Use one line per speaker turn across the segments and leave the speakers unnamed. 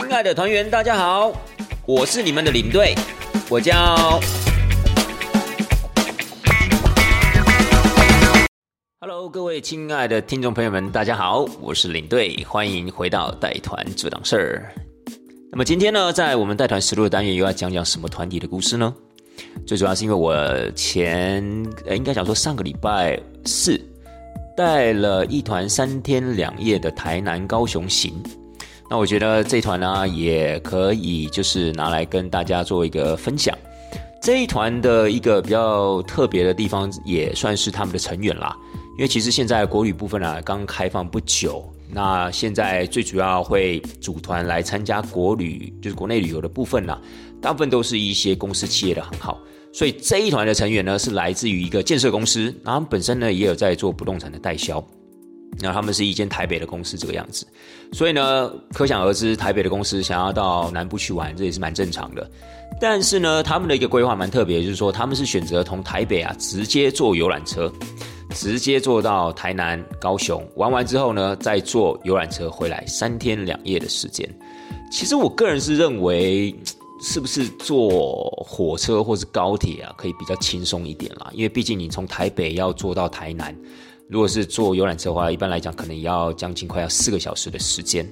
亲爱的团员，大家好，我是你们的领队，我叫。Hello，各位亲爱的听众朋友们，大家好，我是领队，欢迎回到带团这档事儿。那么今天呢，在我们带团实录的单元，又要讲讲什么团体的故事呢？最主要是因为我前呃，应该讲说上个礼拜四带了一团三天两夜的台南高雄行。那我觉得这一团呢，也可以就是拿来跟大家做一个分享。这一团的一个比较特别的地方，也算是他们的成员啦。因为其实现在国旅部分啊刚开放不久，那现在最主要会组团来参加国旅，就是国内旅游的部分呢，大部分都是一些公司企业的行号。所以这一团的成员呢，是来自于一个建设公司，然后本身呢也有在做不动产的代销。那他们是一间台北的公司这个样子，所以呢，可想而知，台北的公司想要到南部去玩，这也是蛮正常的。但是呢，他们的一个规划蛮特别，就是说他们是选择从台北啊直接坐游览车，直接坐到台南、高雄玩完之后呢，再坐游览车回来，三天两夜的时间。其实我个人是认为，是不是坐火车或是高铁啊，可以比较轻松一点啦？因为毕竟你从台北要坐到台南。如果是坐游览车的话，一般来讲可能要将近快要四个小时的时间。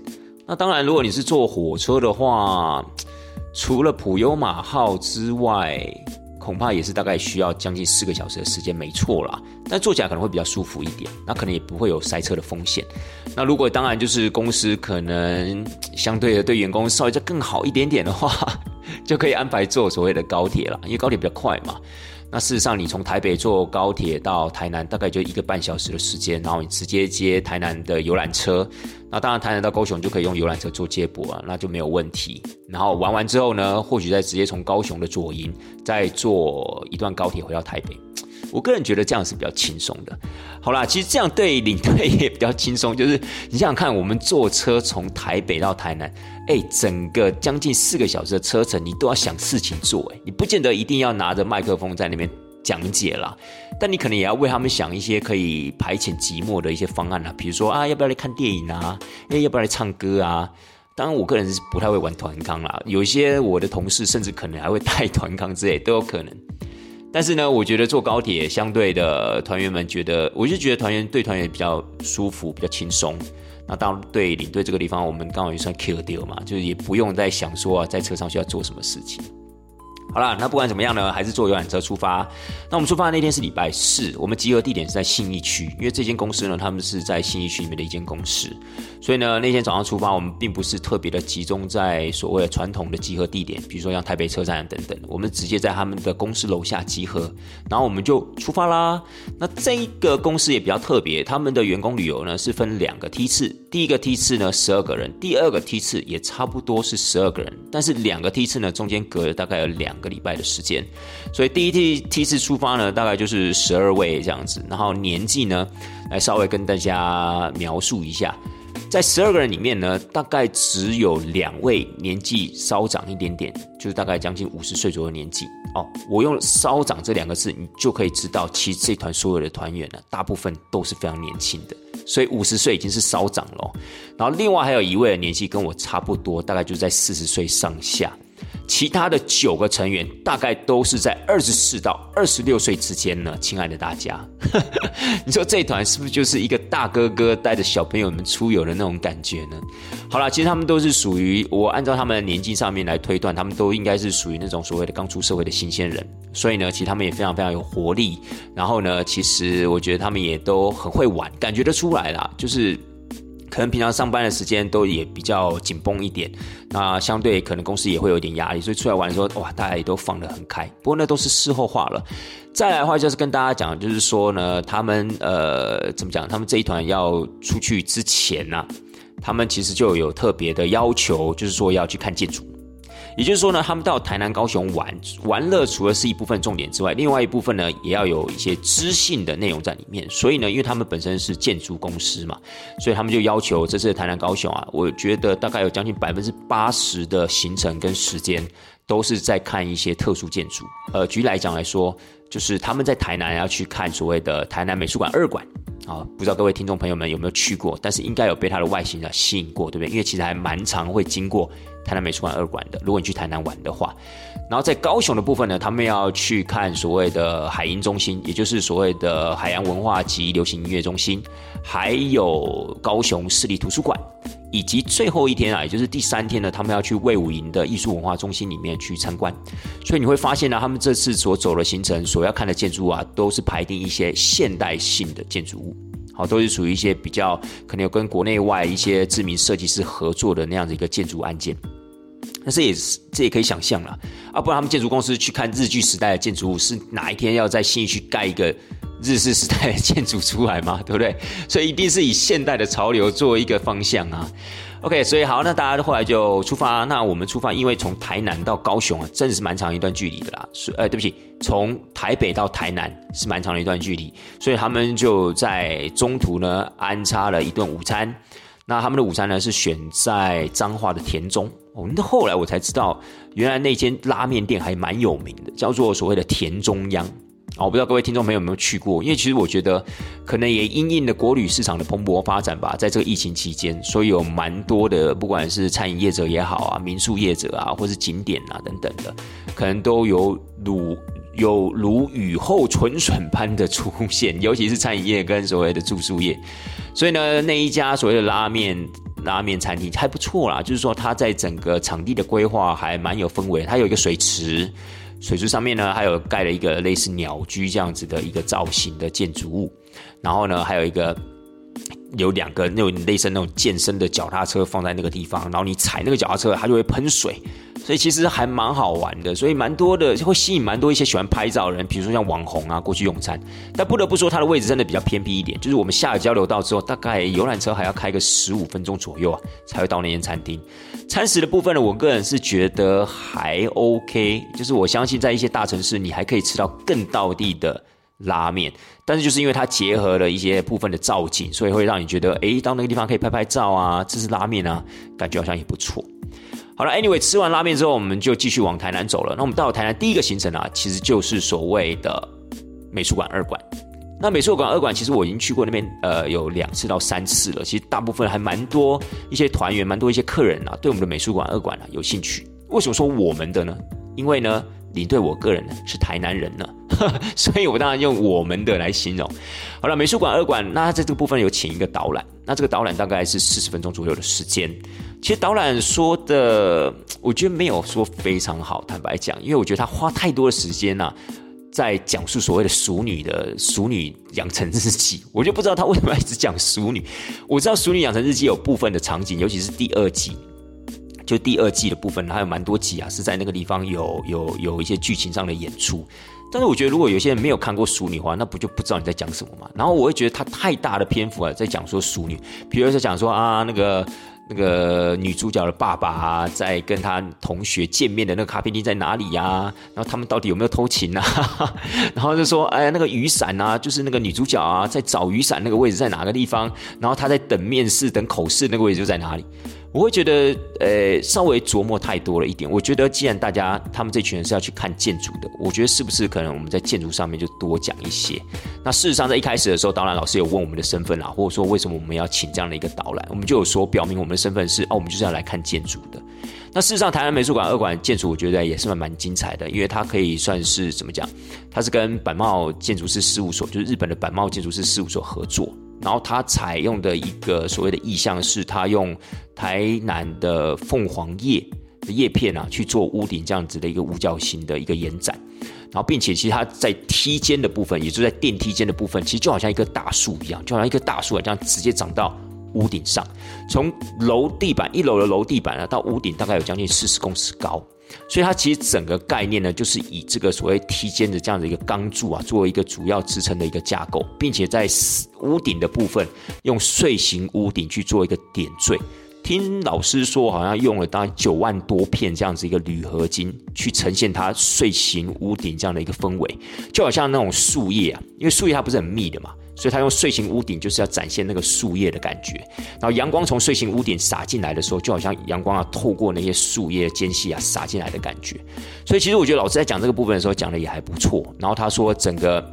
那当然，如果你是坐火车的话，除了普悠马号之外，恐怕也是大概需要将近四个小时的时间，没错啦。但坐起来可能会比较舒服一点，那可能也不会有塞车的风险。那如果当然就是公司可能相对的对员工稍微再更好一点点的话，就可以安排坐所谓的高铁了，因为高铁比较快嘛。那事实上，你从台北坐高铁到台南，大概就一个半小时的时间，然后你直接接台南的游览车。那当然，台南到高雄就可以用游览车做接驳啊，那就没有问题。然后玩完之后呢，或许再直接从高雄的左营再坐一段高铁回到台北。我个人觉得这样是比较轻松的。好啦，其实这样对领队也比较轻松，就是你想想看，我们坐车从台北到台南，哎，整个将近四个小时的车程，你都要想事情做，哎，你不见得一定要拿着麦克风在那边讲解啦，但你可能也要为他们想一些可以排遣寂寞的一些方案啊，比如说啊，要不要来看电影啊？哎，要不要来唱歌啊？当然，我个人是不太会玩团康啦，有些我的同事甚至可能还会带团康之类都有可能。但是呢，我觉得坐高铁相对的团员们觉得，我就觉得团员对团员比较舒服，比较轻松。那到对领队这个地方，我们刚好也算 kill 掉嘛，就是也不用再想说啊，在车上需要做什么事情。好了，那不管怎么样呢，还是坐游览车出发。那我们出发的那天是礼拜四，我们集合地点是在信义区，因为这间公司呢，他们是在信义区里面的一间公司，所以呢，那天早上出发，我们并不是特别的集中在所谓的传统的集合地点，比如说像台北车站等等，我们直接在他们的公司楼下集合，然后我们就出发啦。那这一个公司也比较特别，他们的员工旅游呢是分两个梯次，第一个梯次呢十二个人，第二个梯次也差不多是十二个人，但是两个梯次呢中间隔了大概有两两个。礼拜的时间，所以第一梯梯次出发呢，大概就是十二位这样子。然后年纪呢，来稍微跟大家描述一下，在十二个人里面呢，大概只有两位年纪稍长一点点，就是大概将近五十岁左右年纪。哦，我用“稍长”这两个字，你就可以知道，其实这团所有的团员呢，大部分都是非常年轻的，所以五十岁已经是稍长了。然后另外还有一位的年纪跟我差不多，大概就在四十岁上下。其他的九个成员大概都是在二十四到二十六岁之间呢，亲爱的大家，你说这团是不是就是一个大哥哥带着小朋友们出游的那种感觉呢？好了，其实他们都是属于我按照他们的年纪上面来推断，他们都应该是属于那种所谓的刚出社会的新鲜人，所以呢，其实他们也非常非常有活力。然后呢，其实我觉得他们也都很会玩，感觉得出来啦，就是。可能平常上班的时间都也比较紧绷一点，那相对可能公司也会有点压力，所以出来玩的时候，哇，大家也都放得很开。不过那都是事后话了。再来的话，就是跟大家讲，就是说呢，他们呃，怎么讲？他们这一团要出去之前呢，他们其实就有特别的要求，就是说要去看建筑。也就是说呢，他们到台南、高雄玩玩乐，除了是一部分重点之外，另外一部分呢，也要有一些知性的内容在里面。所以呢，因为他们本身是建筑公司嘛，所以他们就要求这次的台南、高雄啊，我觉得大概有将近百分之八十的行程跟时间都是在看一些特殊建筑。呃，举例来讲来说，就是他们在台南要去看所谓的台南美术馆二馆啊，不知道各位听众朋友们有没有去过，但是应该有被它的外形啊吸引过，对不对？因为其实还蛮常会经过。台南美术馆二馆的。如果你去台南玩的话，然后在高雄的部分呢，他们要去看所谓的海音中心，也就是所谓的海洋文化及流行音乐中心，还有高雄市立图书馆，以及最后一天啊，也就是第三天呢，他们要去魏武营的艺术文化中心里面去参观。所以你会发现呢，他们这次所走的行程，所要看的建筑啊，都是排定一些现代性的建筑物。好，都是属于一些比较可能有跟国内外一些知名设计师合作的那样的一个建筑案件。但是也是这也可以想象了啊，不然他们建筑公司去看日剧时代的建筑物，是哪一天要在新义区盖一个日式时代的建筑出来吗？对不对？所以一定是以现代的潮流作为一个方向啊。OK，所以好，那大家后来就出发。那我们出发，因为从台南到高雄啊，真的是蛮长一段距离的啦。所呃，对不起，从台北到台南是蛮长的一段距离，所以他们就在中途呢安插了一顿午餐。那他们的午餐呢是选在彰化的田中。哦，那后来我才知道，原来那间拉面店还蛮有名的，叫做所谓的田中央。哦，我不知道各位听众朋友有没有去过，因为其实我觉得，可能也因应了国旅市场的蓬勃发展吧，在这个疫情期间，所以有蛮多的，不管是餐饮业者也好啊，民宿业者啊，或是景点啊等等的，可能都有如有如雨后春笋般的出现，尤其是餐饮业跟所谓的住宿业，所以呢，那一家所谓的拉面拉面餐厅还不错啦，就是说它在整个场地的规划还蛮有氛围，它有一个水池。水池上面呢，还有盖了一个类似鸟居这样子的一个造型的建筑物，然后呢，还有一个有两个那种类似那种健身的脚踏车放在那个地方，然后你踩那个脚踏车，它就会喷水。所以其实还蛮好玩的，所以蛮多的会吸引蛮多一些喜欢拍照的人，比如说像网红啊过去用餐。但不得不说，它的位置真的比较偏僻一点，就是我们下了交流道之后，大概游览车还要开个十五分钟左右啊，才会到那间餐厅。餐食的部分呢，我个人是觉得还 OK，就是我相信在一些大城市，你还可以吃到更道地的拉面。但是就是因为它结合了一些部分的造景，所以会让你觉得，哎，到那个地方可以拍拍照啊，吃吃拉面啊，感觉好像也不错。好了，Anyway，吃完拉面之后，我们就继续往台南走了。那我们到了台南第一个行程啊，其实就是所谓的美术馆二馆。那美术馆二馆其实我已经去过那边，呃，有两次到三次了。其实大部分还蛮多一些团员，蛮多一些客人啊，对我们的美术馆二馆啊有兴趣。为什么说我们的呢？因为呢，你对我个人呢是台南人呢，所以我当然用我们的来形容。好了，美术馆二馆，那在这个部分有请一个导览，那这个导览大概是四十分钟左右的时间。其实导览说的，我觉得没有说非常好。坦白讲，因为我觉得他花太多的时间呐，在讲述所谓的熟女的熟女养成日记。我就不知道他为什么一直讲熟女。我知道熟女养成日记有部分的场景，尤其是第二季，就第二季的部分，还有蛮多集啊，是在那个地方有有有一些剧情上的演出。但是我觉得，如果有些人没有看过熟女的话，那不就不知道你在讲什么嘛？然后我会觉得他太大的篇幅啊，在讲说熟女，比如说讲说啊那个。那个女主角的爸爸啊在跟她同学见面的那个咖啡厅在哪里呀？然后他们到底有没有偷情啊？然后就说，哎，那个雨伞啊，就是那个女主角啊，在找雨伞那个位置在哪个地方？然后她在等面试、等口试那个位置就在哪里？我会觉得，呃，稍微琢磨太多了一点。我觉得，既然大家他们这群人是要去看建筑的，我觉得是不是可能我们在建筑上面就多讲一些？那事实上，在一开始的时候，导览老师有问我们的身份啦，或者说为什么我们要请这样的一个导览，我们就有说表明我们的身份是哦，我们就是要来看建筑的。那事实上，台湾美术馆二馆建筑，我觉得也是蛮蛮精彩的，因为它可以算是怎么讲？它是跟板茂建筑师事务所，就是日本的板茂建筑师事务所合作。然后它采用的一个所谓的意象是，它用台南的凤凰叶的叶片啊去做屋顶这样子的一个五角形的一个延展，然后并且其实它在梯间的部分，也就在电梯间的部分，其实就好像一棵大树一样，就好像一棵大树啊这样直接长到屋顶上，从楼地板一楼的楼地板啊到屋顶大概有将近四十公尺高。所以它其实整个概念呢，就是以这个所谓梯间的这样的一个钢柱啊，作为一个主要支撑的一个架构，并且在屋顶的部分用碎形屋顶去做一个点缀。听老师说，好像用了大概九万多片这样子一个铝合金去呈现它碎形屋顶这样的一个氛围，就好像那种树叶啊，因为树叶它不是很密的嘛。所以它用睡形屋顶，就是要展现那个树叶的感觉。然后阳光从睡形屋顶洒进来的时候，就好像阳光啊透过那些树叶间隙啊洒进来的感觉。所以其实我觉得老师在讲这个部分的时候讲的也还不错。然后他说整个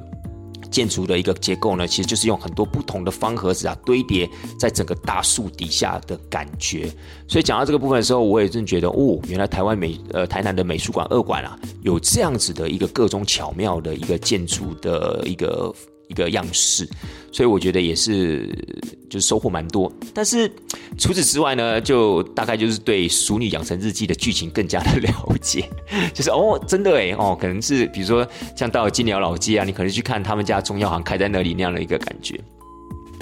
建筑的一个结构呢，其实就是用很多不同的方盒子啊堆叠在整个大树底下的感觉。所以讲到这个部分的时候，我也真觉得哦，原来台湾美呃台南的美术馆二馆啊，有这样子的一个各种巧妙的一个建筑的一个。一个样式，所以我觉得也是，就是收获蛮多。但是除此之外呢，就大概就是对《熟女养成日记》的剧情更加的了解，就是哦，真的诶哦，可能是比如说像到金鸟老街啊，你可能去看他们家中药行开在那里那样的一个感觉。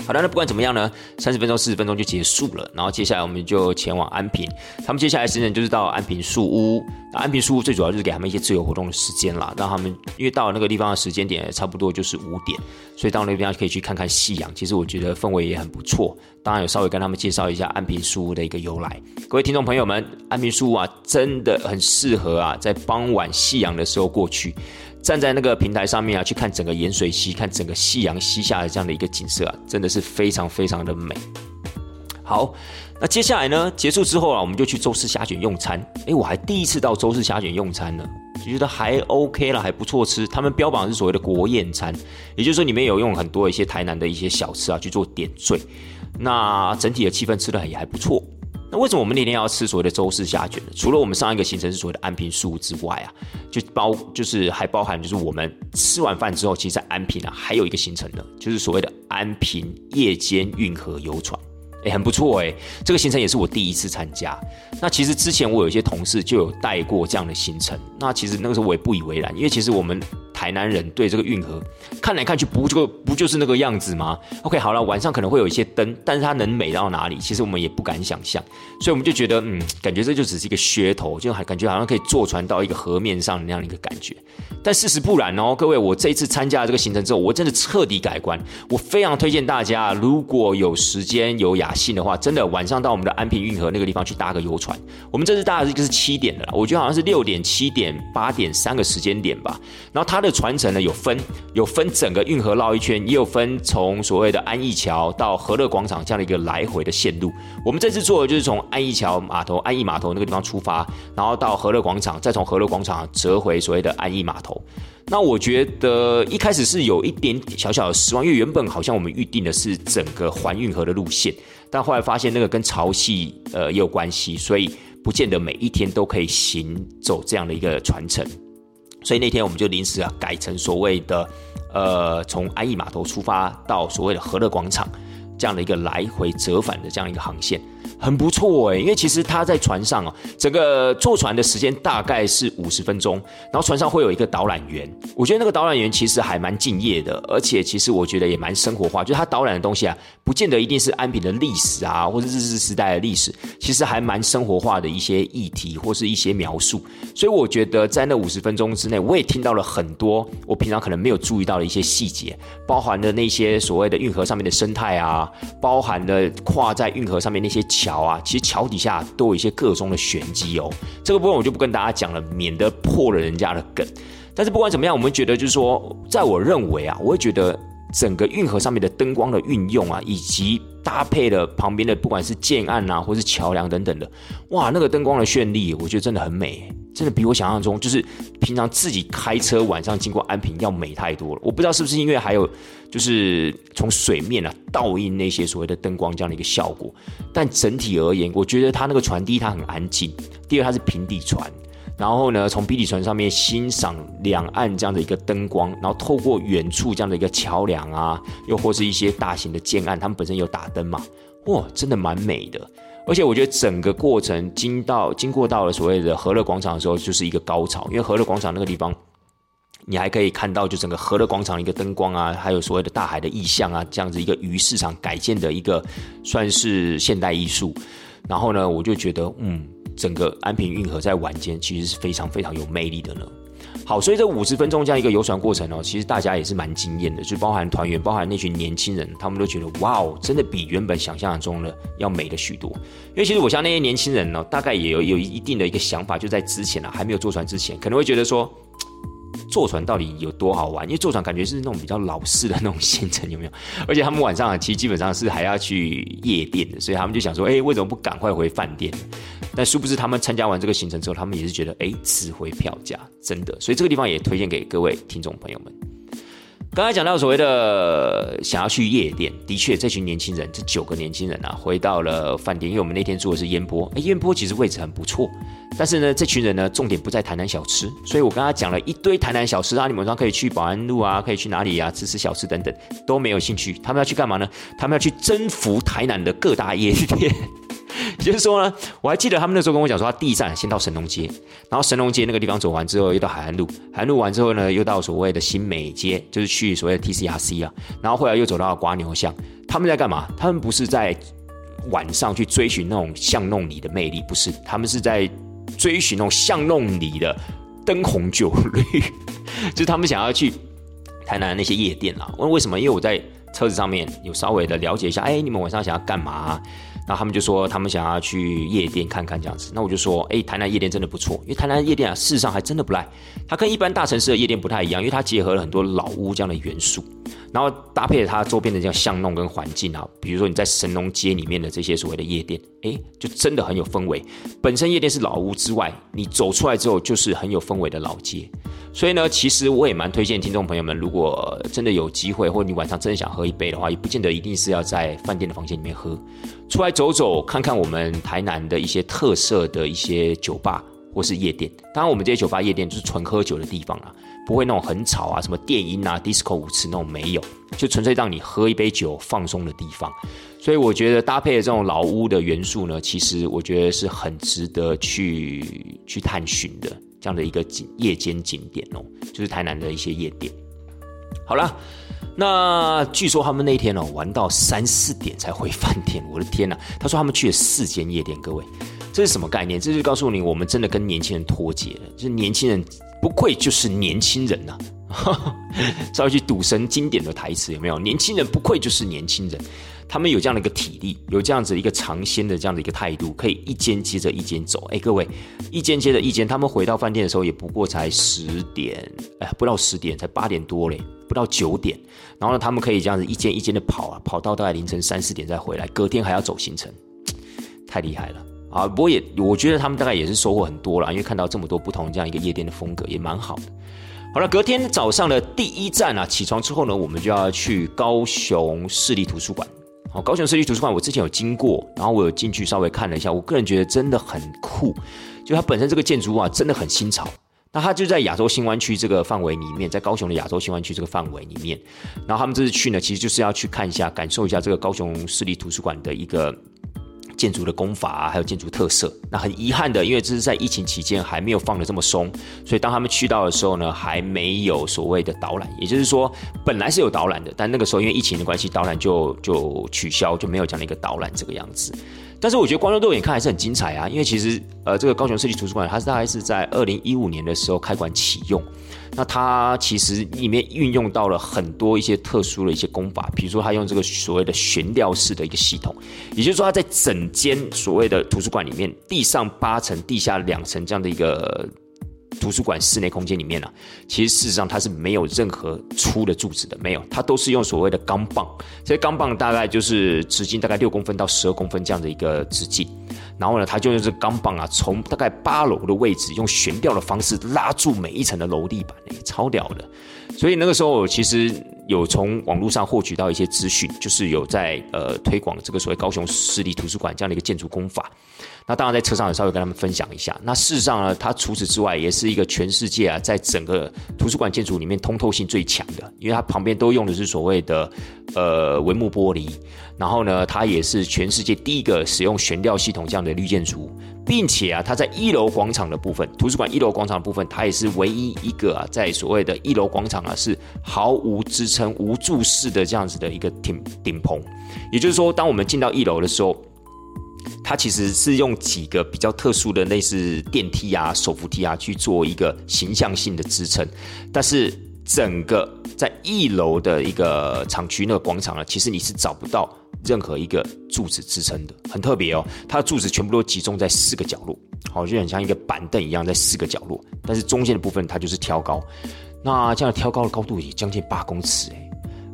好的，那不管怎么样呢，三十分钟、四十分钟就结束了。然后接下来我们就前往安平，他们接下来时间就是到安平树屋。那安平树屋最主要就是给他们一些自由活动的时间啦，让他们因为到了那个地方的时间点差不多就是五点，所以到那边可以去看看夕阳。其实我觉得氛围也很不错。当然有稍微跟他们介绍一下安平树屋的一个由来。各位听众朋友们，安平树屋啊，真的很适合啊，在傍晚夕阳的时候过去。站在那个平台上面啊，去看整个盐水溪，看整个夕阳西下的这样的一个景色啊，真的是非常非常的美。好，那接下来呢，结束之后啊，我们就去周氏虾卷用餐。诶，我还第一次到周氏虾卷用餐呢，就觉得还 OK 了，还不错吃。他们标榜是所谓的国宴餐，也就是说里面有用很多一些台南的一些小吃啊去做点缀。那整体的气氛吃的也还不错。那为什么我们那天要吃所谓的周氏虾卷呢？除了我们上一个行程是所谓的安平树之外啊，就包就是还包含就是我们吃完饭之后，其实在安平啊还有一个行程呢，就是所谓的安平夜间运河游船。哎，很不错哎，这个行程也是我第一次参加。那其实之前我有一些同事就有带过这样的行程，那其实那个时候我也不以为然，因为其实我们台南人对这个运河看来看去不就不就是那个样子吗？OK，好了，晚上可能会有一些灯，但是它能美到哪里，其实我们也不敢想象，所以我们就觉得，嗯，感觉这就只是一个噱头，就还感觉好像可以坐船到一个河面上那样的一个感觉。但事实不然哦，各位，我这一次参加了这个行程之后，我真的彻底改观。我非常推荐大家，如果有时间有雅兴的话，真的晚上到我们的安平运河那个地方去搭个游船。我们这次搭的一个是七点的啦，我觉得好像是六点、七点、八点三个时间点吧。然后它的传承呢有分，有分整个运河绕一圈，也有分从所谓的安义桥到和乐广场这样的一个来回的线路。我们这次做的就是从安义桥码头、安义码头那个地方出发，然后到和乐广场，再从和乐广场折回所谓的安义码头。那我觉得一开始是有一点小小的失望，因为原本好像我们预定的是整个环运河的路线，但后来发现那个跟潮汐呃也有关系，所以不见得每一天都可以行走这样的一个传承。所以那天我们就临时啊改成所谓的呃从安逸码头出发到所谓的和乐广场。这样的一个来回折返的这样一个航线。很不错哎，因为其实他在船上哦，整个坐船的时间大概是五十分钟，然后船上会有一个导览员，我觉得那个导览员其实还蛮敬业的，而且其实我觉得也蛮生活化，就是他导览的东西啊，不见得一定是安平的历史啊，或者日治时代的历史，其实还蛮生活化的一些议题或是一些描述，所以我觉得在那五十分钟之内，我也听到了很多我平常可能没有注意到的一些细节，包含了那些所谓的运河上面的生态啊，包含的跨在运河上面那些桥。桥啊，其实桥底下都有一些各种的玄机哦。这个部分我就不跟大家讲了，免得破了人家的梗。但是不管怎么样，我们觉得就是说，在我认为啊，我会觉得整个运河上面的灯光的运用啊，以及搭配的旁边的不管是建案啊，或是桥梁等等的，哇，那个灯光的绚丽，我觉得真的很美。真的比我想象中，就是平常自己开车晚上经过安平要美太多了。我不知道是不是因为还有就是从水面啊倒映那些所谓的灯光这样的一个效果，但整体而言，我觉得它那个船第一它很安静，第二它是平底船，然后呢从比底船上面欣赏两岸这样的一个灯光，然后透过远处这样的一个桥梁啊，又或是一些大型的建案，他们本身有打灯嘛，哇，真的蛮美的。而且我觉得整个过程经到经过到了所谓的和乐广场的时候，就是一个高潮。因为和乐广场那个地方，你还可以看到就整个和乐广场一个灯光啊，还有所谓的大海的意象啊，这样子一个鱼市场改建的一个算是现代艺术。然后呢，我就觉得，嗯，整个安平运河在晚间其实是非常非常有魅力的呢。好，所以这五十分钟这样一个游船过程哦，其实大家也是蛮惊艳的，就包含团员，包含那群年轻人，他们都觉得哇哦，真的比原本想象中的要美了许多。因为其实我像那些年轻人呢，大概也有有一定的一个想法，就在之前啊，还没有坐船之前，可能会觉得说。坐船到底有多好玩？因为坐船感觉是那种比较老式的那种行程，有没有？而且他们晚上啊，其实基本上是还要去夜店的，所以他们就想说，哎，为什么不赶快回饭店？但殊不知，他们参加完这个行程之后，他们也是觉得，哎，值回票价，真的。所以这个地方也推荐给各位听众朋友们。刚才讲到所谓的想要去夜店，的确，这群年轻人，这九个年轻人啊，回到了饭店，因为我们那天住的是烟波，哎，烟波其实位置很不错，但是呢，这群人呢，重点不在台南小吃，所以我跟他讲了一堆台南小吃啊，你们晚上可以去保安路啊，可以去哪里啊，吃吃小吃等等，都没有兴趣，他们要去干嘛呢？他们要去征服台南的各大夜店。就是说呢，我还记得他们那时候跟我讲说，他第一站先到神农街，然后神农街那个地方走完之后，又到海岸路，海岸路完之后呢，又到所谓的新美街，就是去所谓的 TCRC 啊，然后后来又走到瓜牛巷。他们在干嘛？他们不是在晚上去追寻那种巷弄里的魅力，不是，他们是在追寻那种巷弄里的灯红酒绿，就是他们想要去台南那些夜店啊。问为什么？因为我在车子上面有稍微的了解一下，哎，你们晚上想要干嘛？那他们就说他们想要去夜店看看这样子，那我就说，哎，台南夜店真的不错，因为台南夜店啊，事实上还真的不赖。它跟一般大城市的夜店不太一样，因为它结合了很多老屋这样的元素，然后搭配它周边的这样巷弄跟环境啊，比如说你在神农街里面的这些所谓的夜店，哎，就真的很有氛围。本身夜店是老屋之外，你走出来之后就是很有氛围的老街。所以呢，其实我也蛮推荐听众朋友们，如果真的有机会，或者你晚上真的想喝一杯的话，也不见得一定是要在饭店的房间里面喝，出来走走，看看我们台南的一些特色的一些酒吧或是夜店。当然，我们这些酒吧夜店就是纯喝酒的地方啊，不会那种很吵啊，什么电音啊、disco 舞池那种没有，就纯粹让你喝一杯酒放松的地方。所以我觉得搭配的这种老屋的元素呢，其实我觉得是很值得去去探寻的。这样的一个景夜间景点哦，就是台南的一些夜店。好了，那据说他们那天哦玩到三四点才回饭店，我的天呐！他说他们去了四间夜店，各位，这是什么概念？这就告诉你，我们真的跟年轻人脱节了。就是年轻人不愧就是年轻人呐，稍微去赌神经典的台词有没有？年轻人不愧就是年轻人。他们有这样的一个体力，有这样子一个尝鲜的这样的一个态度，可以一间接着一间走。哎，各位，一间接着一间，他们回到饭店的时候也不过才十点，哎，不到十点，才八点多嘞，不到九点。然后呢，他们可以这样子一间一间的跑啊，跑到大概凌晨三四点再回来，隔天还要走行程，太厉害了啊！不过也，我觉得他们大概也是收获很多了，因为看到这么多不同这样一个夜店的风格，也蛮好的。好了，隔天早上的第一站啊，起床之后呢，我们就要去高雄市立图书馆。好，高雄市立图书馆，我之前有经过，然后我有进去稍微看了一下，我个人觉得真的很酷，就它本身这个建筑物啊，真的很新潮。那它就在亚洲新湾区这个范围里面，在高雄的亚洲新湾区这个范围里面，然后他们这次去呢，其实就是要去看一下，感受一下这个高雄市立图书馆的一个。建筑的功法啊，还有建筑特色。那很遗憾的，因为这是在疫情期间还没有放的这么松，所以当他们去到的时候呢，还没有所谓的导览。也就是说，本来是有导览的，但那个时候因为疫情的关系，导览就就取消，就没有这样的一个导览这个样子。但是我觉得观众肉眼看还是很精彩啊，因为其实呃，这个高雄设计图书馆，它是大概是在二零一五年的时候开馆启用。那它其实里面运用到了很多一些特殊的一些功法，比如说它用这个所谓的悬吊式的一个系统，也就是说它在整间所谓的图书馆里面，地上八层、地下两层这样的一个图书馆室内空间里面呢，其实事实上它是没有任何粗的柱子的，没有，它都是用所谓的钢棒，这些钢棒大概就是直径大概六公分到十二公分这样的一个直径。然后呢，他就用这钢棒啊，从大概八楼的位置，用悬吊的方式拉住每一层的楼地板，哎，超屌的。所以那个时候，其实有从网络上获取到一些资讯，就是有在呃推广这个所谓高雄市立图书馆这样的一个建筑工法。那当然在车上也稍微跟他们分享一下。那事实上呢，它除此之外，也是一个全世界啊，在整个图书馆建筑里面通透性最强的，因为它旁边都用的是所谓的呃帷幕玻璃。然后呢，它也是全世界第一个使用悬吊系统这样的绿建筑，并且啊，它在一楼广场的部分，图书馆一楼广场的部分，它也是唯一一个啊，在所谓的一楼广场啊，是毫无支撑、无柱式的这样子的一个顶顶棚。也就是说，当我们进到一楼的时候，它其实是用几个比较特殊的类似电梯啊、手扶梯啊去做一个形象性的支撑，但是整个在一楼的一个厂区那个广场呢，其实你是找不到。任何一个柱子支撑的很特别哦，它的柱子全部都集中在四个角落，好，就很像一个板凳一样在四个角落，但是中间的部分它就是挑高，那这样挑高的高度也将近八公尺诶。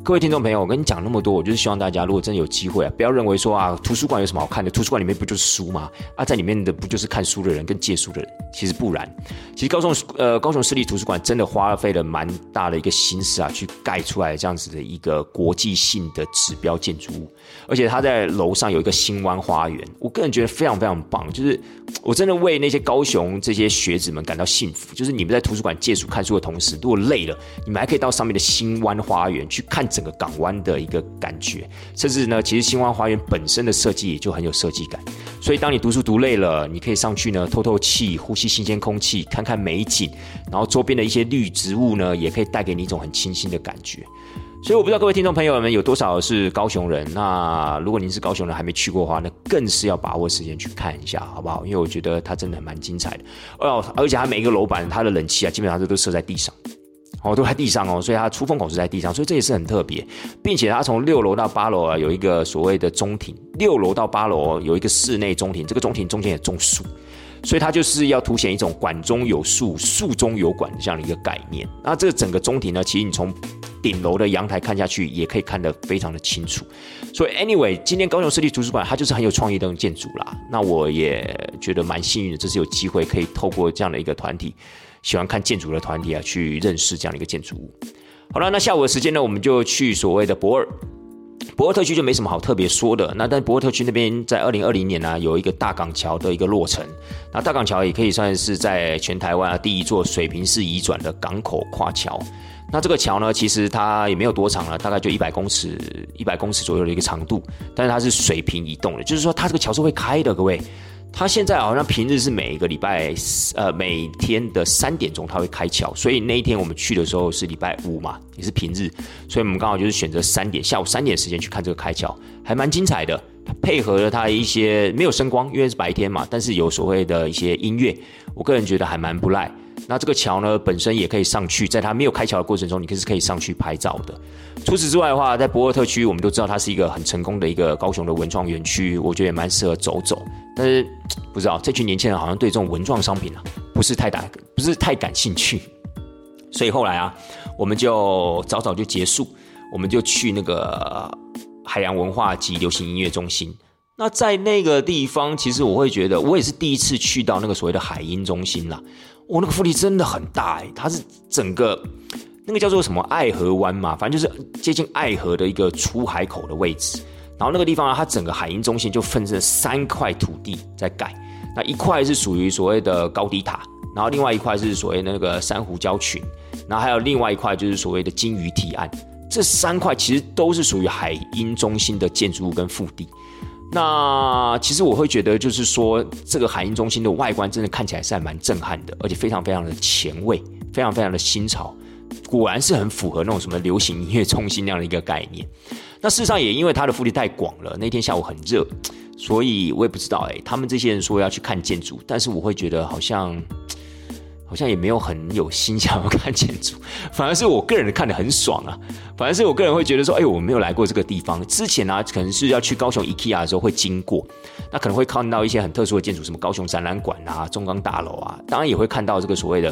各位听众朋友，我跟你讲那么多，我就是希望大家，如果真的有机会啊，不要认为说啊，图书馆有什么好看的？图书馆里面不就是书吗？啊，在里面的不就是看书的人跟借书的人？其实不然，其实高雄呃高雄市立图书馆真的花费了蛮大的一个心思啊，去盖出来这样子的一个国际性的指标建筑物，而且它在楼上有一个新湾花园，我个人觉得非常非常棒，就是我真的为那些高雄这些学子们感到幸福，就是你们在图书馆借书看书的同时，如果累了，你们还可以到上面的新湾花园去看。整个港湾的一个感觉，甚至呢，其实星湾花园本身的设计也就很有设计感。所以，当你读书读累了，你可以上去呢透透气，呼吸新鲜空气，看看美景，然后周边的一些绿植物呢，也可以带给你一种很清新的感觉。所以，我不知道各位听众朋友们有多少是高雄人。那如果您是高雄人还没去过的话，那更是要把握时间去看一下，好不好？因为我觉得它真的蛮精彩的哦，而且它每一个楼板它的冷气啊，基本上都都设在地上。哦，都在地上哦，所以它出风口是在地上，所以这也是很特别，并且它从六楼到八楼啊，有一个所谓的中庭，六楼到八楼有一个室内中庭，这个中庭中间也种树，所以它就是要凸显一种管中有树，树中有管的这样的一个概念。那这个整个中庭呢，其实你从顶楼的阳台看下去，也可以看得非常的清楚。所以，anyway，今天高雄市立图书馆它就是很有创意的建筑啦。那我也觉得蛮幸运的，这是有机会可以透过这样的一个团体。喜欢看建筑的团体啊，去认识这样的一个建筑物。好了，那下午的时间呢，我们就去所谓的博尔。博尔特区就没什么好特别说的。那但博尔特区那边在二零二零年呢，有一个大港桥的一个落成。那大港桥也可以算是在全台湾第一座水平式移转的港口跨桥。那这个桥呢，其实它也没有多长了，大概就一百公尺，一百公尺左右的一个长度。但是它是水平移动的，就是说它这个桥是会开的，各位。它现在好像平日是每一个礼拜，呃，每天的三点钟它会开桥，所以那一天我们去的时候是礼拜五嘛，也是平日，所以我们刚好就是选择三点下午三点时间去看这个开桥，还蛮精彩的。配合了它一些没有声光，因为是白天嘛，但是有所谓的一些音乐，我个人觉得还蛮不赖。那这个桥呢，本身也可以上去，在它没有开桥的过程中，你可是可以上去拍照的。除此之外的话，在博尔特区，我们都知道它是一个很成功的一个高雄的文创园区，我觉得也蛮适合走走。但是不知道这群年轻人好像对这种文创商品啊，不是太大，不是太感兴趣。所以后来啊，我们就早早就结束，我们就去那个海洋文化及流行音乐中心。那在那个地方，其实我会觉得，我也是第一次去到那个所谓的海音中心啦。我那个腹地真的很大哎，它是整个那个叫做什么爱河湾嘛，反正就是接近爱河的一个出海口的位置。然后那个地方呢，它整个海音中心就分成三块土地在盖，那一块是属于所谓的高低塔，然后另外一块是所谓那个珊瑚礁群，然后还有另外一块就是所谓的金鱼堤岸。这三块其实都是属于海音中心的建筑物跟腹地。那其实我会觉得，就是说这个海音中心的外观真的看起来是还蛮震撼的，而且非常非常的前卫，非常非常的新潮，果然是很符合那种什么流行音乐中心那样的一个概念。那事实上也因为它的腹地太广了，那天下午很热，所以我也不知道哎，他们这些人说要去看建筑，但是我会觉得好像。好像也没有很有心想要看建筑，反而是我个人看的很爽啊。反而是我个人会觉得说，哎，我没有来过这个地方。之前呢，可能是要去高雄 IKEA 的时候会经过，那可能会看到一些很特殊的建筑，什么高雄展览馆啊、中钢大楼啊，当然也会看到这个所谓的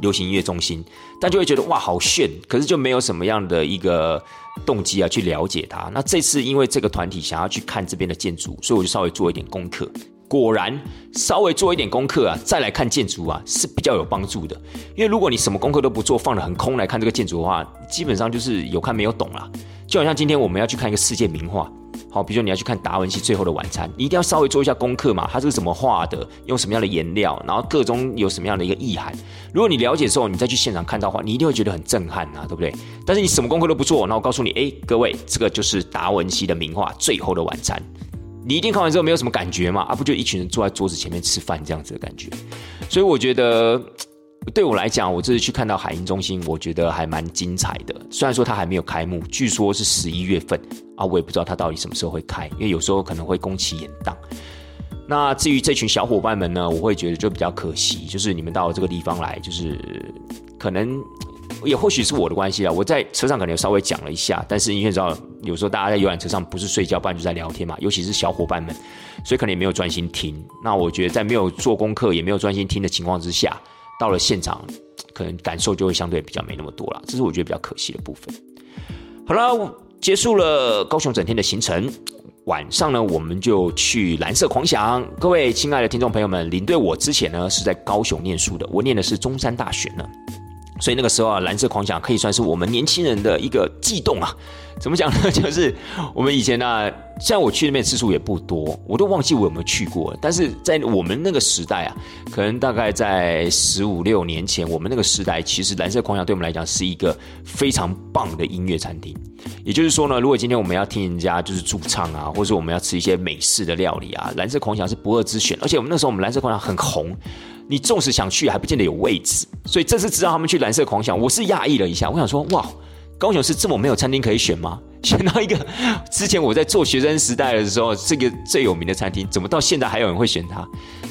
流行音乐中心，但就会觉得哇，好炫，可是就没有什么样的一个动机啊去了解它。那这次因为这个团体想要去看这边的建筑，所以我就稍微做一点功课。果然，稍微做一点功课啊，再来看建筑啊，是比较有帮助的。因为如果你什么功课都不做，放的很空来看这个建筑的话，基本上就是有看没有懂啦。就好像今天我们要去看一个世界名画，好，比如说你要去看达文西《最后的晚餐》，你一定要稍微做一下功课嘛，它是怎么画的，用什么样的颜料，然后各中有什么样的一个意涵。如果你了解之后，你再去现场看到话，你一定会觉得很震撼啊，对不对？但是你什么功课都不做，那我告诉你，哎，各位，这个就是达文西的名画《最后的晚餐》。你一定看完之后没有什么感觉嘛？啊，不就一群人坐在桌子前面吃饭这样子的感觉？所以我觉得，对我来讲，我这次去看到海鹰中心，我觉得还蛮精彩的。虽然说它还没有开幕，据说是十一月份啊，我也不知道它到底什么时候会开，因为有时候可能会工期延宕。那至于这群小伙伴们呢，我会觉得就比较可惜，就是你们到这个地方来，就是可能。也或许是我的关系啊，我在车上可能有稍微讲了一下，但是因为知道有时候大家在游览车上不是睡觉，不然就在聊天嘛，尤其是小伙伴们，所以可能也没有专心听。那我觉得在没有做功课也没有专心听的情况之下，到了现场，可能感受就会相对比较没那么多了，这是我觉得比较可惜的部分。好了，结束了高雄整天的行程，晚上呢，我们就去蓝色狂想。各位亲爱的听众朋友们，领队我之前呢是在高雄念书的，我念的是中山大学呢。所以那个时候啊，蓝色狂想可以算是我们年轻人的一个悸动啊。怎么讲呢？就是我们以前呢，像我去那边次数也不多，我都忘记我有没有去过。但是在我们那个时代啊，可能大概在十五六年前，我们那个时代，其实蓝色狂想对我们来讲是一个非常棒的音乐餐厅。也就是说呢，如果今天我们要听人家就是驻唱啊，或者我们要吃一些美式的料理啊，蓝色狂想是不二之选。而且我们那时候我们蓝色狂想很红。你纵使想去，还不见得有位置，所以这次知道他们去蓝色狂想，我是讶异了一下。我想说，哇，高雄是这么没有餐厅可以选吗？选到一个之前我在做学生时代的时候，这个最有名的餐厅，怎么到现在还有人会选它？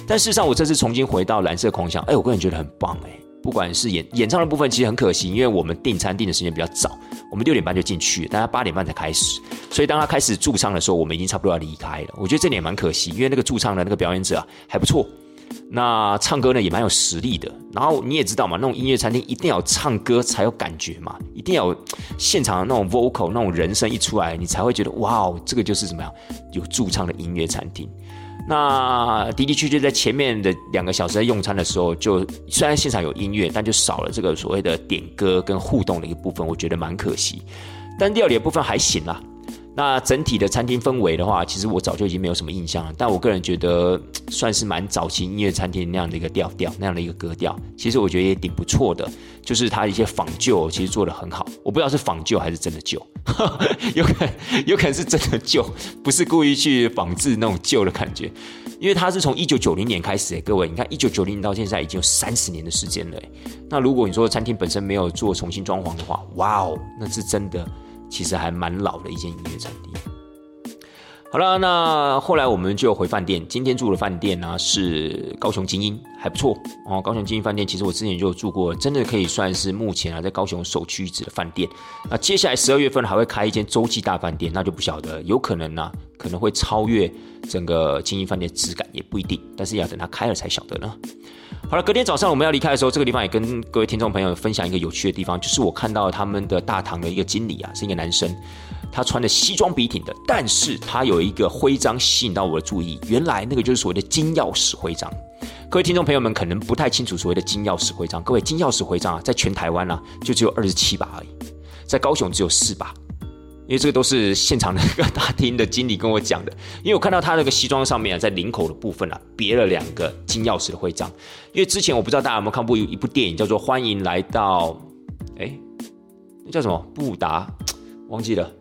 但事实上，我这次重新回到蓝色狂想，哎，我个人觉得很棒哎。不管是演演唱的部分，其实很可惜，因为我们订餐订的时间比较早，我们六点半就进去，大家八点半才开始，所以当他开始驻唱的时候，我们已经差不多要离开了。我觉得这点蛮可惜，因为那个驻唱的那个表演者啊，还不错。那唱歌呢也蛮有实力的，然后你也知道嘛，那种音乐餐厅一定要唱歌才有感觉嘛，一定要现场那种 vocal 那种人声一出来，你才会觉得哇哦，这个就是怎么样有驻唱的音乐餐厅。那的的确确在前面的两个小时在用餐的时候，就虽然现场有音乐，但就少了这个所谓的点歌跟互动的一个部分，我觉得蛮可惜。但料理的部分还行啦。那整体的餐厅氛围的话，其实我早就已经没有什么印象了。但我个人觉得，算是蛮早期音乐餐厅那样的一个调调，那样的一个格调。其实我觉得也挺不错的，就是它一些仿旧其实做的很好。我不知道是仿旧还是真的旧，有可能有可能是真的旧，不是故意去仿制那种旧的感觉。因为它是从一九九零年开始，各位，你看一九九零到现在已经有三十年的时间了。那如果你说餐厅本身没有做重新装潢的话，哇哦，那是真的。其实还蛮老的一间音乐餐厅。好了，那后来我们就回饭店。今天住的饭店呢是高雄精英，还不错哦。高雄精英饭店其实我之前就住过，真的可以算是目前啊在高雄首屈一指的饭店。那接下来十二月份还会开一间洲际大饭店，那就不晓得，有可能呢可能会超越整个精英饭店质感，也不一定。但是要等它开了才晓得呢。好了，隔天早上我们要离开的时候，这个地方也跟各位听众朋友分享一个有趣的地方，就是我看到他们的大堂的一个经理啊，是一个男生，他穿的西装笔挺的，但是他有一个徽章吸引到我的注意，原来那个就是所谓的金钥匙徽章。各位听众朋友们可能不太清楚所谓的金钥匙徽章，各位金钥匙徽章啊，在全台湾呢就只有二十七把而已，在高雄只有四把。因为这个都是现场的那个大厅的经理跟我讲的，因为我看到他那个西装上面啊，在领口的部分啊，别了两个金钥匙的徽章。因为之前我不知道大家有没有看过一部电影，叫做《欢迎来到》，哎，那叫什么？布达，忘记了，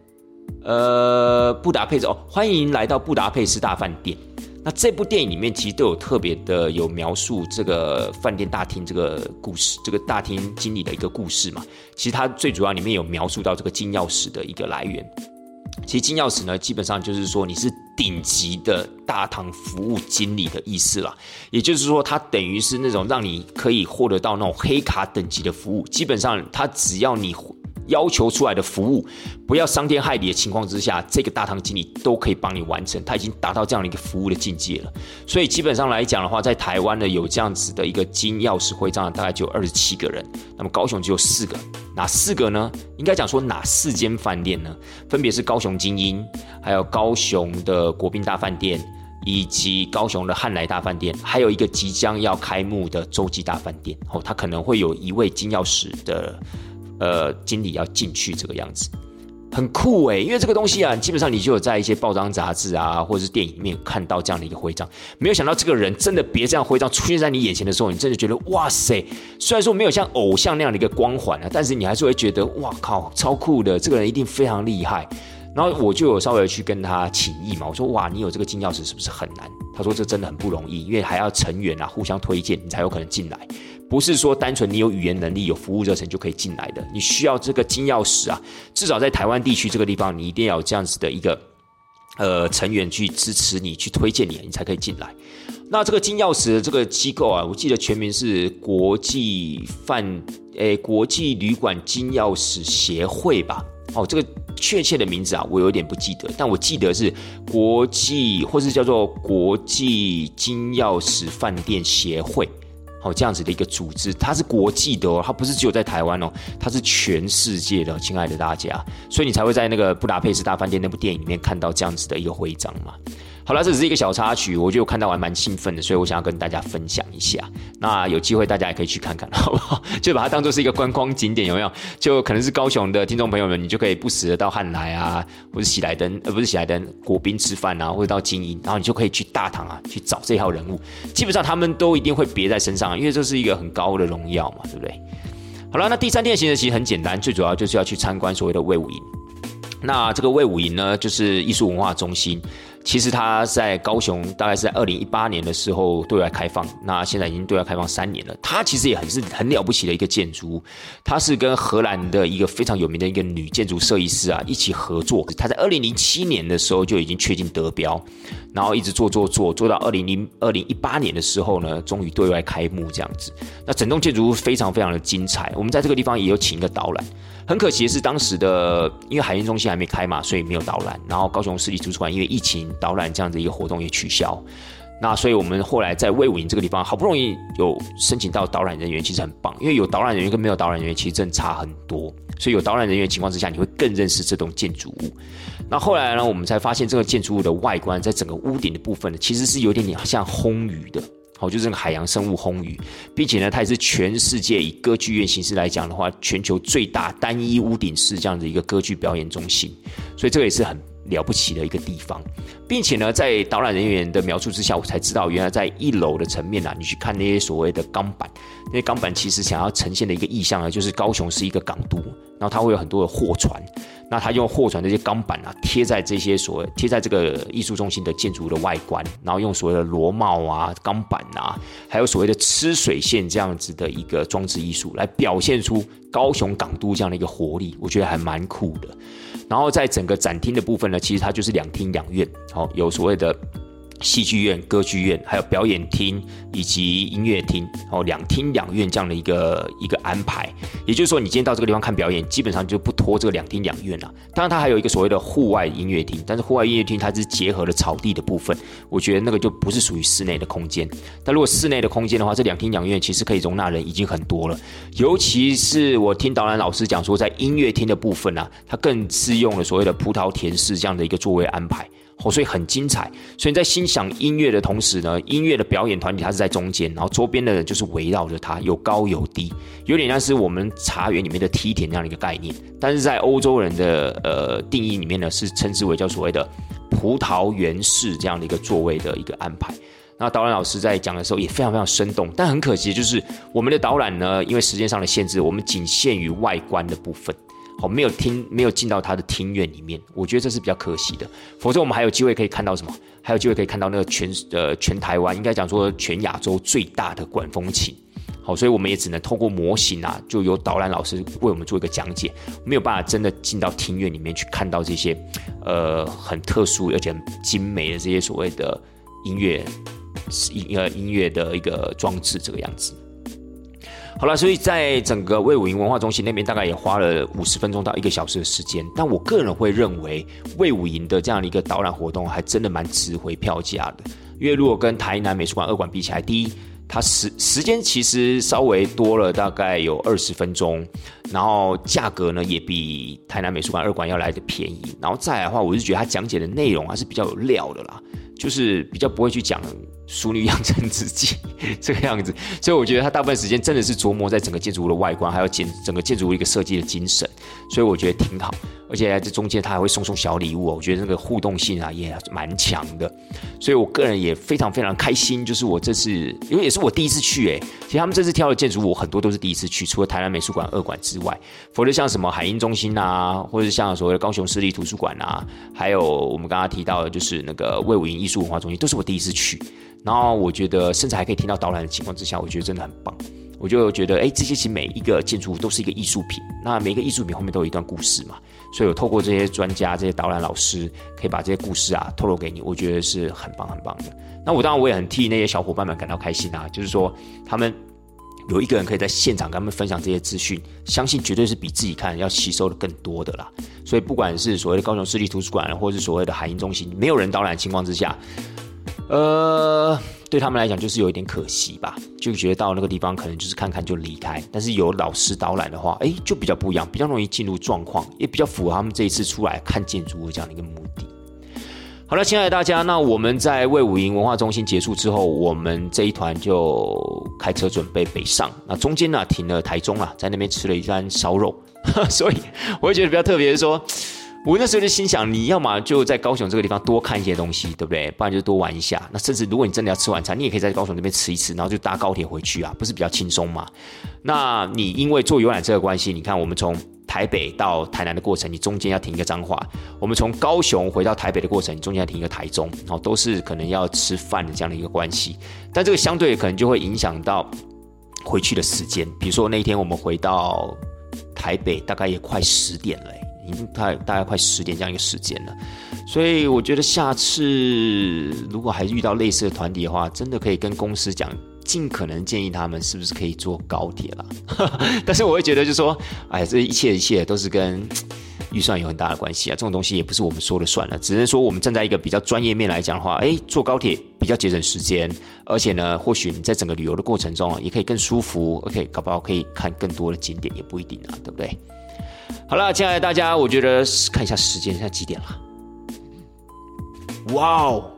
呃，布达佩斯哦，欢迎来到布达佩斯大饭店。那这部电影里面其实都有特别的有描述这个饭店大厅这个故事，这个大厅经理的一个故事嘛。其实它最主要里面有描述到这个金钥匙的一个来源。其实金钥匙呢，基本上就是说你是顶级的大堂服务经理的意思啦。也就是说，它等于是那种让你可以获得到那种黑卡等级的服务。基本上，它只要你。要求出来的服务，不要伤天害理的情况之下，这个大堂经理都可以帮你完成。他已经达到这样的一个服务的境界了。所以基本上来讲的话，在台湾呢有这样子的一个金钥匙徽章，大概就二十七个人。那么高雄只有四个，哪四个呢？应该讲说哪四间饭店呢？分别是高雄精英，还有高雄的国宾大饭店，以及高雄的汉来大饭店，还有一个即将要开幕的洲际大饭店。哦，他可能会有一位金钥匙的。呃，经理要进去这个样子，很酷诶，因为这个东西啊，基本上你就有在一些报章杂志啊，或者是电影里面看到这样的一个徽章。没有想到这个人真的别这样徽章出现在你眼前的时候，你真的觉得哇塞！虽然说没有像偶像那样的一个光环啊，但是你还是会觉得哇靠，超酷的，这个人一定非常厉害。然后我就有稍微去跟他请意嘛，我说哇，你有这个金钥匙是不是很难？他说这真的很不容易，因为还要成员啊互相推荐，你才有可能进来。不是说单纯你有语言能力、有服务热忱就可以进来的，你需要这个金钥匙啊！至少在台湾地区这个地方，你一定要有这样子的一个呃成员去支持你、去推荐你，你才可以进来。那这个金钥匙的这个机构啊，我记得全名是国际饭诶国际旅馆金钥匙协会吧？哦，这个确切的名字啊，我有点不记得，但我记得是国际或是叫做国际金钥匙饭店协会。好这样子的一个组织，它是国际的哦，它不是只有在台湾哦，它是全世界的，亲爱的大家，所以你才会在那个布达佩斯大饭店那部电影里面看到这样子的一个徽章嘛。好了，这只是一个小插曲，我觉得我看到还蛮兴奋的，所以我想要跟大家分享一下。那有机会大家也可以去看看，好不好？就把它当做是一个观光景点，有没有？就可能是高雄的听众朋友们，你就可以不时的到汉来啊，或者喜来登，呃，不是喜来登，国宾吃饭啊，或者到金银，然后你就可以去大堂啊，去找这号人物。基本上他们都一定会别在身上，因为这是一个很高的荣耀嘛，对不对？好了，那第三天的行程其实很简单，最主要就是要去参观所谓的魏武营。那这个魏武营呢，就是艺术文化中心。其实它在高雄，大概是在二零一八年的时候对外开放，那现在已经对外开放三年了。它其实也很是很了不起的一个建筑，它是跟荷兰的一个非常有名的一个女建筑设计师啊一起合作。它在二零零七年的时候就已经确定得标，然后一直做做做做到二零零二零一八年的时候呢，终于对外开幕这样子。那整栋建筑非常非常的精彩，我们在这个地方也有请一个导览。很可惜的是，当时的因为海运中心还没开嘛，所以没有导览。然后高雄市立图书馆因为疫情，导览这样的一个活动也取消。那所以我们后来在魏武营这个地方，好不容易有申请到导览人员，其实很棒。因为有导览人员跟没有导览人员其实真的差很多。所以有导览人员情况之下，你会更认识这栋建筑物。那后来呢，我们才发现这个建筑物的外观，在整个屋顶的部分呢，其实是有点点像轰鱼的。好，就是个海洋生物轰鱼，并且呢，它也是全世界以歌剧院形式来讲的话，全球最大单一屋顶式这样的一个歌剧表演中心，所以这个也是很了不起的一个地方，并且呢，在导览人员的描述之下，我才知道原来在一楼的层面啊，你去看那些所谓的钢板，那些钢板其实想要呈现的一个意象呢，就是高雄是一个港都，然后它会有很多的货船。那他用货船这些钢板啊，贴在这些所谓贴在这个艺术中心的建筑的外观，然后用所谓的螺帽啊、钢板啊，还有所谓的吃水线这样子的一个装置艺术，来表现出高雄港都这样的一个活力，我觉得还蛮酷的。然后在整个展厅的部分呢，其实它就是两厅两院，好有所谓的。戏剧院、歌剧院，还有表演厅以及音乐厅，哦，两厅两院这样的一个一个安排。也就是说，你今天到这个地方看表演，基本上就不拖这个两厅两院了。当然，它还有一个所谓的户外音乐厅，但是户外音乐厅它是结合了草地的部分，我觉得那个就不是属于室内的空间。但如果室内的空间的话，这两厅两院其实可以容纳人已经很多了。尤其是我听导览老师讲说，在音乐厅的部分呢，它更是用了所谓的葡萄田式这样的一个座位安排。哦，所以很精彩。所以在欣赏音乐的同时呢，音乐的表演团体它是在中间，然后周边的人就是围绕着它，有高有低，有点像是我们茶园里面的梯田那样的一个概念。但是在欧洲人的呃定义里面呢，是称之为叫所谓的葡萄园式这样的一个座位的一个安排。那导览老师在讲的时候也非常非常生动，但很可惜就是我们的导览呢，因为时间上的限制，我们仅限于外观的部分。好，没有听，没有进到他的庭院里面，我觉得这是比较可惜的。否则我们还有机会可以看到什么？还有机会可以看到那个全呃全台湾，应该讲说全亚洲最大的管风琴。好，所以我们也只能透过模型啊，就由导览老师为我们做一个讲解，没有办法真的进到庭院里面去看到这些呃很特殊而且很精美的这些所谓的音乐音呃音乐的一个装置这个样子。好了，所以在整个魏武营文化中心那边，大概也花了五十分钟到一个小时的时间。但我个人会认为，魏武营的这样的一个导览活动，还真的蛮值回票价的。因为如果跟台南美术馆二馆比起来，第一，它时时间其实稍微多了大概有二十分钟，然后价格呢也比台南美术馆二馆要来的便宜。然后再来的话，我是觉得它讲解的内容还是比较有料的啦，就是比较不会去讲。淑女养成自己这个样子，所以我觉得他大部分时间真的是琢磨在整个建筑物的外观，还有建整个建筑物一个设计的精神，所以我觉得挺好。而且在这中间他还会送送小礼物，我觉得那个互动性啊也蛮强的。所以我个人也非常非常开心，就是我这次因为也是我第一次去诶，其实他们这次挑的建筑物很多都是第一次去，除了台南美术馆二馆之外，否则像什么海鹰中心啊，或者像所谓的高雄市立图书馆啊，还有我们刚刚提到的就是那个魏武营艺术文化中心，都是我第一次去。然后我觉得，甚至还可以听到导览的情况之下，我觉得真的很棒。我就觉得，哎，这些其实每一个建筑物都是一个艺术品。那每一个艺术品后面都有一段故事嘛，所以我透过这些专家、这些导览老师，可以把这些故事啊透露给你，我觉得是很棒很棒的。那我当然我也很替那些小伙伴们感到开心啊，就是说他们有一个人可以在现场跟他们分享这些资讯，相信绝对是比自己看要吸收的更多的啦。所以不管是所谓的高雄市立图书馆，或是所谓的海鹰中心，没有人导览情况之下。呃，对他们来讲就是有一点可惜吧，就觉得到那个地方可能就是看看就离开。但是有老师导览的话，哎，就比较不一样，比较容易进入状况，也比较符合他们这一次出来看建筑物这样的一个目的。好了，亲爱的大家，那我们在魏武营文化中心结束之后，我们这一团就开车准备北上。那中间呢停了台中啊，在那边吃了一餐烧肉，所以我会觉得比较特别的说。我那时候就心想，你要么就在高雄这个地方多看一些东西，对不对？不然就多玩一下。那甚至如果你真的要吃晚餐，你也可以在高雄那边吃一吃，然后就搭高铁回去啊，不是比较轻松吗？那你因为坐游览车的关系，你看我们从台北到台南的过程，你中间要停一个彰化；我们从高雄回到台北的过程，中间要停一个台中，然后都是可能要吃饭的这样的一个关系。但这个相对可能就会影响到回去的时间。比如说那一天我们回到台北，大概也快十点了。已经大大概快十点这样一个时间了，所以我觉得下次如果还遇到类似的团体的话，真的可以跟公司讲，尽可能建议他们是不是可以坐高铁了。但是我会觉得，就说，哎，这一切一切都是跟预算有很大的关系啊。这种东西也不是我们说了算了，只能说我们站在一个比较专业面来讲的话，哎，坐高铁比较节省时间，而且呢，或许你在整个旅游的过程中啊，也可以更舒服。OK，搞不好可以看更多的景点，也不一定啊，对不对？好了，亲爱的大家，我觉得看一下时间，现在几点了？哇哦！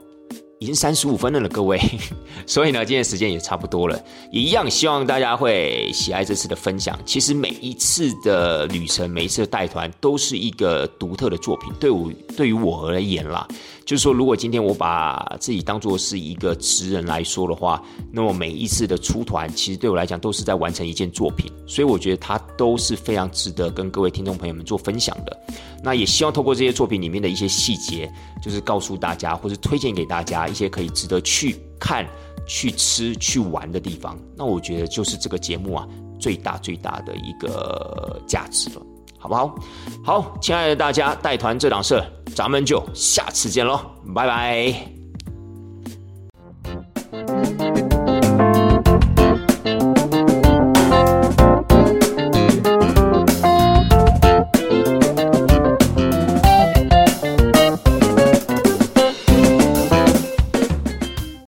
已经三十五分了了，各位，所以呢，今天时间也差不多了。也一样，希望大家会喜爱这次的分享。其实每一次的旅程，每一次的带团，都是一个独特的作品。对我，对于我而言啦，就是说，如果今天我把自己当做是一个职人来说的话，那么每一次的出团，其实对我来讲，都是在完成一件作品。所以我觉得它都是非常值得跟各位听众朋友们做分享的。那也希望透过这些作品里面的一些细节，就是告诉大家，或是推荐给大家一些可以值得去看、去吃、去玩的地方。那我觉得就是这个节目啊，最大最大的一个价值了，好不好？好，亲爱的大家，带团这档事，咱们就下次见喽，拜拜。